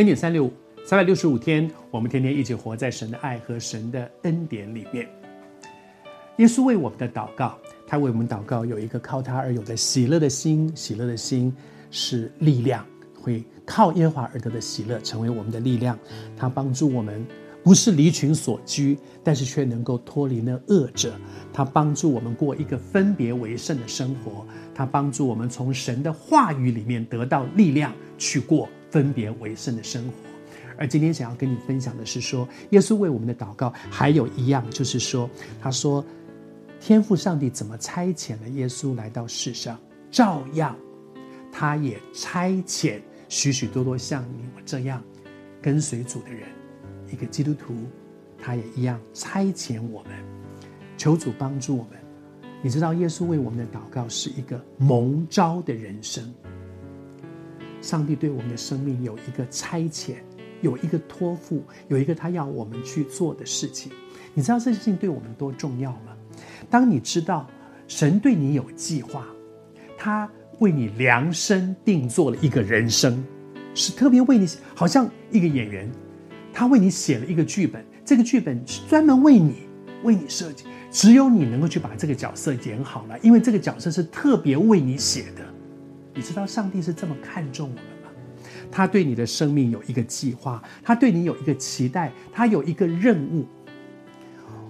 恩典三六五，三百六十五天，我们天天一起活在神的爱和神的恩典里面。耶稣为我们的祷告，他为我们祷告，有一个靠他而有的喜乐的心，喜乐的心是力量，会靠耶和华而得的喜乐成为我们的力量。他帮助我们，不是离群所居，但是却能够脱离那恶者。他帮助我们过一个分别为圣的生活，他帮助我们从神的话语里面得到力量，去过分别为圣的生活。而今天想要跟你分享的是说，耶稣为我们的祷告还有一样，就是说，他说。天父上帝怎么差遣了耶稣来到世上，照样，他也差遣许许多多像你我这样跟随主的人，一个基督徒，他也一样差遣我们，求主帮助我们。你知道，耶稣为我们的祷告是一个蒙召的人生。上帝对我们的生命有一个差遣，有一个托付，有一个他要我们去做的事情。你知道这件事情对我们多重要吗？当你知道神对你有计划，他为你量身定做了一个人生，是特别为你，好像一个演员，他为你写了一个剧本，这个剧本是专门为你为你设计，只有你能够去把这个角色演好了，因为这个角色是特别为你写的。你知道上帝是这么看重我们吗？他对你的生命有一个计划，他对你有一个期待，他有一个任务。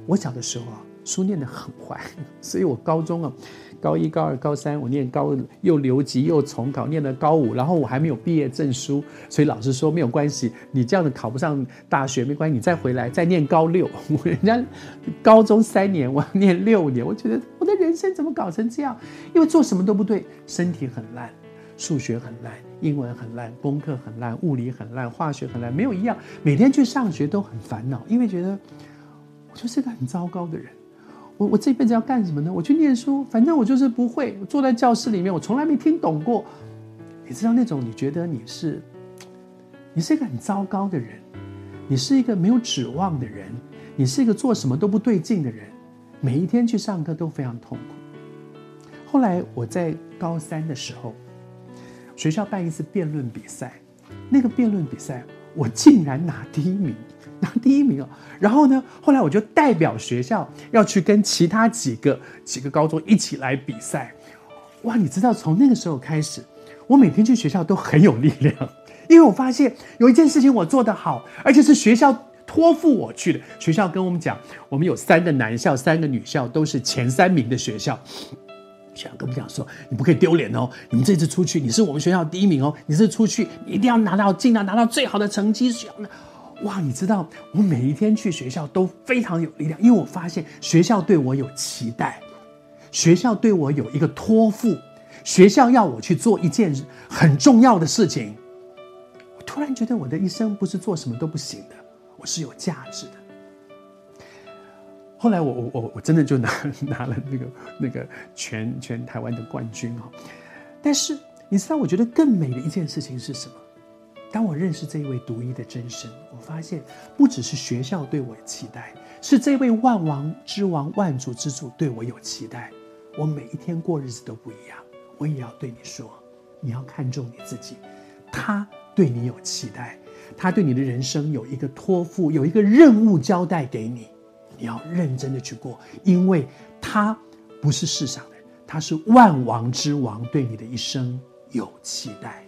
我小的时候啊。书念得很坏，所以我高中啊，高一、高二、高三，我念高又留级又重考，念了高五，然后我还没有毕业证书，所以老师说没有关系，你这样子考不上大学没关系，你再回来再念高六。人家高中三年，我要念六年，我觉得我的人生怎么搞成这样？因为做什么都不对，身体很烂，数学很烂，英文很烂，功课很烂，物理很烂，化学很烂，没有一样，每天去上学都很烦恼，因为觉得我就是个很糟糕的人。我我这辈子要干什么呢？我去念书，反正我就是不会。坐在教室里面，我从来没听懂过。你知道那种你觉得你是，你是一个很糟糕的人，你是一个没有指望的人，你是一个做什么都不对劲的人，每一天去上课都非常痛苦。后来我在高三的时候，学校办一次辩论比赛，那个辩论比赛我竟然拿第一名。拿第一名哦，然后呢，后来我就代表学校要去跟其他几个几个高中一起来比赛，哇！你知道从那个时候开始，我每天去学校都很有力量，因为我发现有一件事情我做得好，而且是学校托付我去的。学校跟我们讲，我们有三个男校，三个女校，都是前三名的学校。学校跟我们讲说，你不可以丢脸哦，你们这次出去，你是我们学校第一名哦，你这次出去，你一定要拿到，尽量拿到最好的成绩。哇，你知道我每一天去学校都非常有力量，因为我发现学校对我有期待，学校对我有一个托付，学校要我去做一件很重要的事情。我突然觉得我的一生不是做什么都不行的，我是有价值的。后来我我我我真的就拿 拿了那个那个全全台湾的冠军哦，但是你知道，我觉得更美的一件事情是什么？当我认识这一位独一的真神，我发现不只是学校对我有期待，是这位万王之王、万主之主对我有期待。我每一天过日子都不一样，我也要对你说，你要看重你自己。他对你有期待，他对你的人生有一个托付，有一个任务交代给你，你要认真的去过，因为他不是世上的人，他是万王之王，对你的一生有期待。